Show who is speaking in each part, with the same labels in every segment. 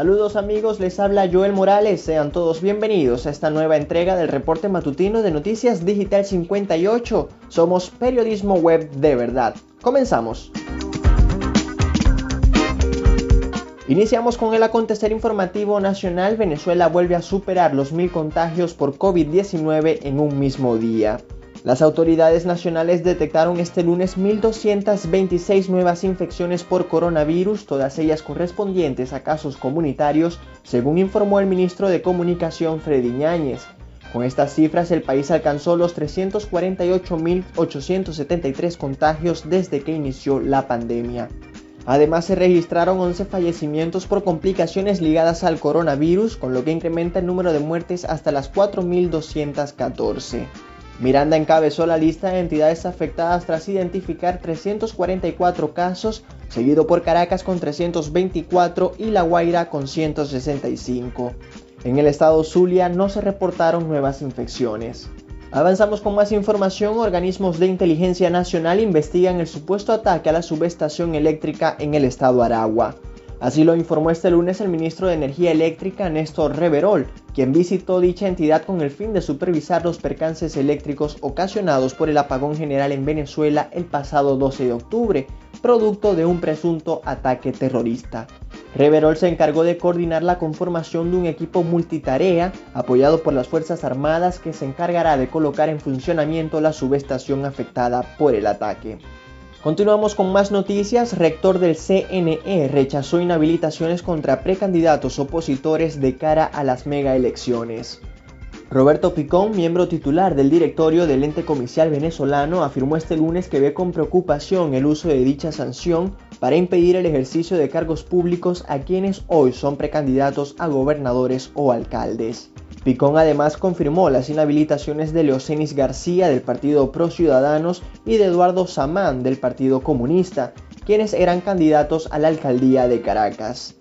Speaker 1: Saludos amigos, les habla Joel Morales, sean todos bienvenidos a esta nueva entrega del reporte matutino de Noticias Digital 58. Somos periodismo web de verdad. Comenzamos. Iniciamos con el acontecer informativo nacional. Venezuela vuelve a superar los mil contagios por COVID-19 en un mismo día. Las autoridades nacionales detectaron este lunes 1.226 nuevas infecciones por coronavirus, todas ellas correspondientes a casos comunitarios, según informó el ministro de Comunicación Freddy Ñáñez. Con estas cifras, el país alcanzó los 348.873 contagios desde que inició la pandemia. Además, se registraron 11 fallecimientos por complicaciones ligadas al coronavirus, con lo que incrementa el número de muertes hasta las 4.214. Miranda encabezó la lista de entidades afectadas tras identificar 344 casos, seguido por Caracas con 324 y La Guaira con 165. En el estado Zulia no se reportaron nuevas infecciones. Avanzamos con más información. Organismos de inteligencia nacional investigan el supuesto ataque a la subestación eléctrica en el estado Aragua. Así lo informó este lunes el ministro de Energía Eléctrica, Néstor Reverol, quien visitó dicha entidad con el fin de supervisar los percances eléctricos ocasionados por el apagón general en Venezuela el pasado 12 de octubre, producto de un presunto ataque terrorista. Reverol se encargó de coordinar la conformación de un equipo multitarea apoyado por las Fuerzas Armadas que se encargará de colocar en funcionamiento la subestación afectada por el ataque. Continuamos con más noticias. Rector del CNE rechazó inhabilitaciones contra precandidatos opositores de cara a las mega elecciones. Roberto Picón, miembro titular del directorio del ente comicial venezolano, afirmó este lunes que ve con preocupación el uso de dicha sanción para impedir el ejercicio de cargos públicos a quienes hoy son precandidatos a gobernadores o alcaldes. Picón además confirmó las inhabilitaciones de Leocenis García del Partido Pro Ciudadanos y de Eduardo Samán del Partido Comunista, quienes eran candidatos a la alcaldía de Caracas.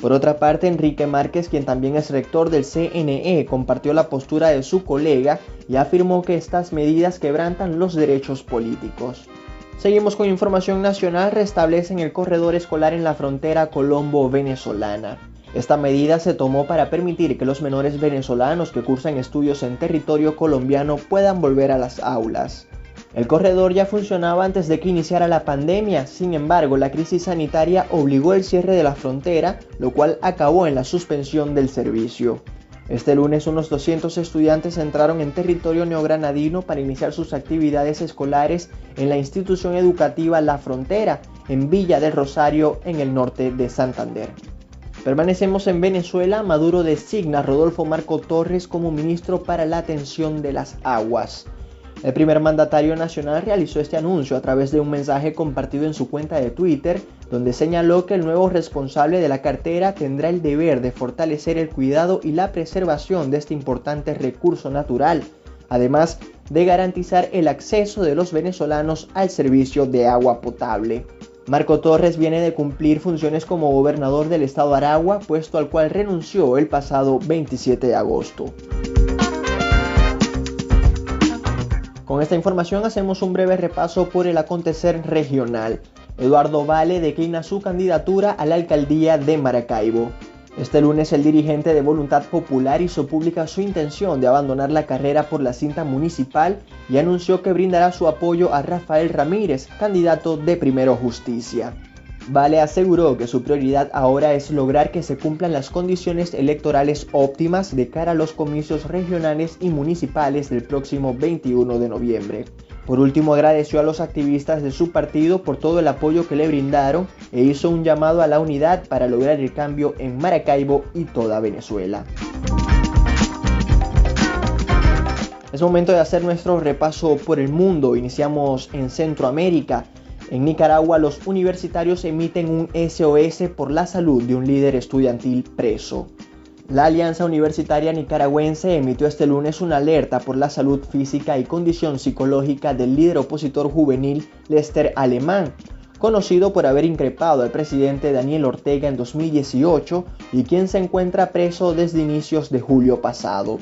Speaker 1: Por otra parte, Enrique Márquez, quien también es rector del CNE, compartió la postura de su colega y afirmó que estas medidas quebrantan los derechos políticos. Seguimos con información nacional, restablecen el corredor escolar en la frontera colombo-venezolana. Esta medida se tomó para permitir que los menores venezolanos que cursan estudios en territorio colombiano puedan volver a las aulas. El corredor ya funcionaba antes de que iniciara la pandemia, sin embargo la crisis sanitaria obligó el cierre de la frontera, lo cual acabó en la suspensión del servicio. Este lunes unos 200 estudiantes entraron en territorio neogranadino para iniciar sus actividades escolares en la institución educativa La Frontera, en Villa del Rosario, en el norte de Santander. Permanecemos en Venezuela. Maduro designa a Rodolfo Marco Torres como ministro para la atención de las aguas. El primer mandatario nacional realizó este anuncio a través de un mensaje compartido en su cuenta de Twitter, donde señaló que el nuevo responsable de la cartera tendrá el deber de fortalecer el cuidado y la preservación de este importante recurso natural, además de garantizar el acceso de los venezolanos al servicio de agua potable. Marco Torres viene de cumplir funciones como gobernador del estado Aragua, puesto al cual renunció el pasado 27 de agosto. Con esta información hacemos un breve repaso por el acontecer regional. Eduardo Vale declina su candidatura a la alcaldía de Maracaibo. Este lunes el dirigente de Voluntad Popular hizo pública su intención de abandonar la carrera por la cinta municipal y anunció que brindará su apoyo a Rafael Ramírez, candidato de Primero Justicia. Vale aseguró que su prioridad ahora es lograr que se cumplan las condiciones electorales óptimas de cara a los comicios regionales y municipales del próximo 21 de noviembre. Por último, agradeció a los activistas de su partido por todo el apoyo que le brindaron e hizo un llamado a la unidad para lograr el cambio en Maracaibo y toda Venezuela. Es momento de hacer nuestro repaso por el mundo. Iniciamos en Centroamérica. En Nicaragua los universitarios emiten un SOS por la salud de un líder estudiantil preso. La Alianza Universitaria Nicaragüense emitió este lunes una alerta por la salud física y condición psicológica del líder opositor juvenil Lester Alemán, conocido por haber increpado al presidente Daniel Ortega en 2018 y quien se encuentra preso desde inicios de julio pasado.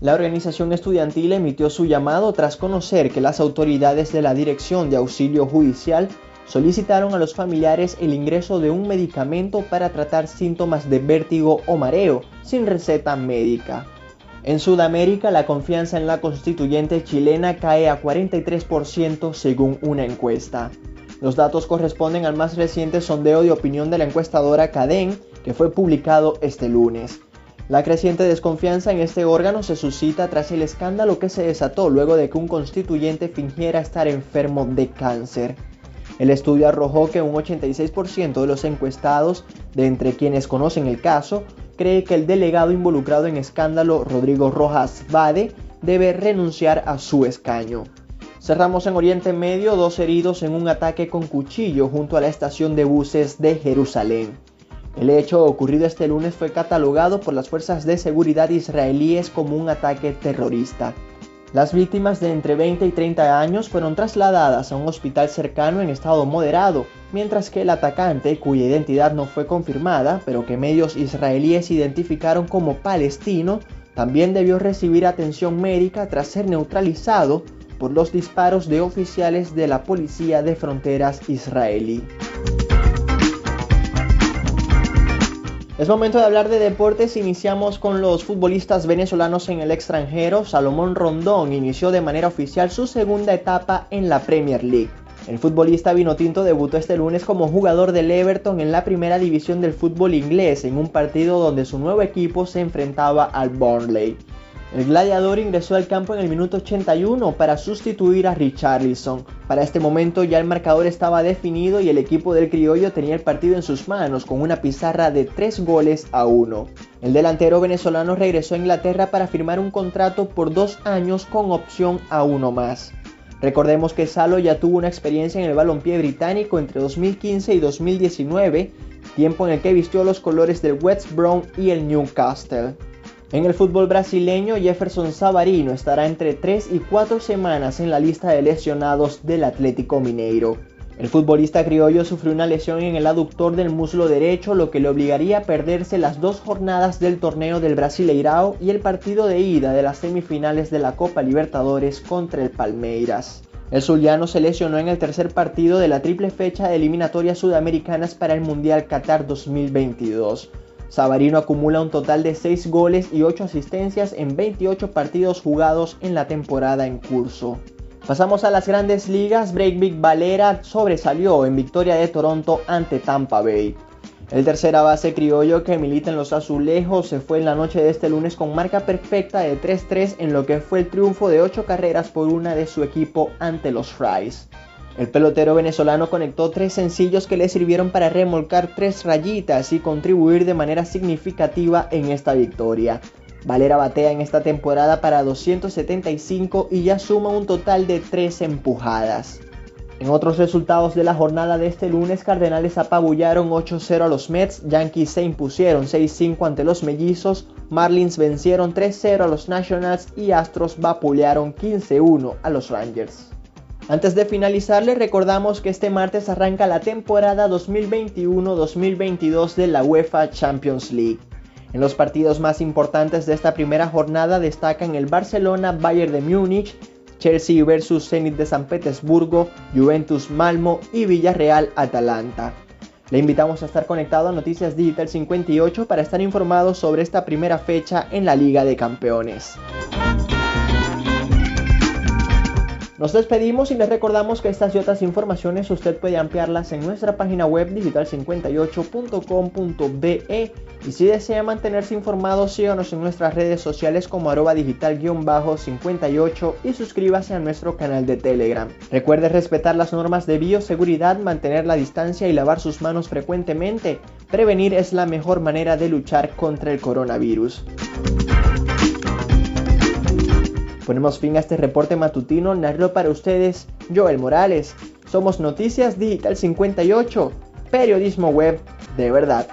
Speaker 1: La organización estudiantil emitió su llamado tras conocer que las autoridades de la Dirección de Auxilio Judicial solicitaron a los familiares el ingreso de un medicamento para tratar síntomas de vértigo o mareo, sin receta médica. En Sudamérica, la confianza en la constituyente chilena cae a 43% según una encuesta. Los datos corresponden al más reciente sondeo de opinión de la encuestadora Cadén, que fue publicado este lunes. La creciente desconfianza en este órgano se suscita tras el escándalo que se desató luego de que un constituyente fingiera estar enfermo de cáncer. El estudio arrojó que un 86% de los encuestados, de entre quienes conocen el caso, cree que el delegado involucrado en escándalo, Rodrigo Rojas Vade, debe renunciar a su escaño. Cerramos en Oriente Medio dos heridos en un ataque con cuchillo junto a la estación de buses de Jerusalén. El hecho ocurrido este lunes fue catalogado por las fuerzas de seguridad israelíes como un ataque terrorista. Las víctimas de entre 20 y 30 años fueron trasladadas a un hospital cercano en estado moderado, mientras que el atacante, cuya identidad no fue confirmada, pero que medios israelíes identificaron como palestino, también debió recibir atención médica tras ser neutralizado por los disparos de oficiales de la Policía de Fronteras israelí. Es momento de hablar de deportes. Iniciamos con los futbolistas venezolanos en el extranjero. Salomón Rondón inició de manera oficial su segunda etapa en la Premier League. El futbolista vinotinto debutó este lunes como jugador del Everton en la primera división del fútbol inglés en un partido donde su nuevo equipo se enfrentaba al Burnley. El gladiador ingresó al campo en el minuto 81 para sustituir a Richarlison. Para este momento ya el marcador estaba definido y el equipo del criollo tenía el partido en sus manos con una pizarra de 3 goles a 1. El delantero venezolano regresó a Inglaterra para firmar un contrato por dos años con opción a uno más. Recordemos que Salo ya tuvo una experiencia en el balompié británico entre 2015 y 2019, tiempo en el que vistió los colores del West Brom y el Newcastle. En el fútbol brasileño, Jefferson Savarino estará entre 3 y 4 semanas en la lista de lesionados del Atlético Mineiro. El futbolista criollo sufrió una lesión en el aductor del muslo derecho, lo que le obligaría a perderse las dos jornadas del torneo del Brasileirao y el partido de ida de las semifinales de la Copa Libertadores contra el Palmeiras. El zuliano se lesionó en el tercer partido de la triple fecha de eliminatorias sudamericanas para el Mundial Qatar 2022. Savarino acumula un total de 6 goles y 8 asistencias en 28 partidos jugados en la temporada en curso. Pasamos a las grandes ligas, Breakbeat Valera sobresalió en victoria de Toronto ante Tampa Bay. El tercera base criollo que milita en los azulejos se fue en la noche de este lunes con marca perfecta de 3-3 en lo que fue el triunfo de 8 carreras por una de su equipo ante los Fries. El pelotero venezolano conectó tres sencillos que le sirvieron para remolcar tres rayitas y contribuir de manera significativa en esta victoria. Valera batea en esta temporada para 275 y ya suma un total de 3 empujadas. En otros resultados de la jornada de este lunes, Cardenales apabullaron 8-0 a los Mets, Yankees se impusieron 6-5 ante los Mellizos, Marlins vencieron 3-0 a los Nationals y Astros vapulearon 15-1 a los Rangers. Antes de finalizar, les recordamos que este martes arranca la temporada 2021-2022 de la UEFA Champions League. En los partidos más importantes de esta primera jornada destacan el Barcelona Bayern de Múnich, Chelsea vs Zenit de San Petersburgo, Juventus Malmo y Villarreal Atalanta. Le invitamos a estar conectado a Noticias Digital 58 para estar informados sobre esta primera fecha en la Liga de Campeones. Nos despedimos y les recordamos que estas y otras informaciones usted puede ampliarlas en nuestra página web digital58.com.be y si desea mantenerse informado síganos en nuestras redes sociales como arroba digital-58 y suscríbase a nuestro canal de Telegram. Recuerde respetar las normas de bioseguridad, mantener la distancia y lavar sus manos frecuentemente. Prevenir es la mejor manera de luchar contra el coronavirus. Ponemos fin a este reporte matutino, narro para ustedes Joel Morales. Somos Noticias Digital 58, periodismo web de verdad.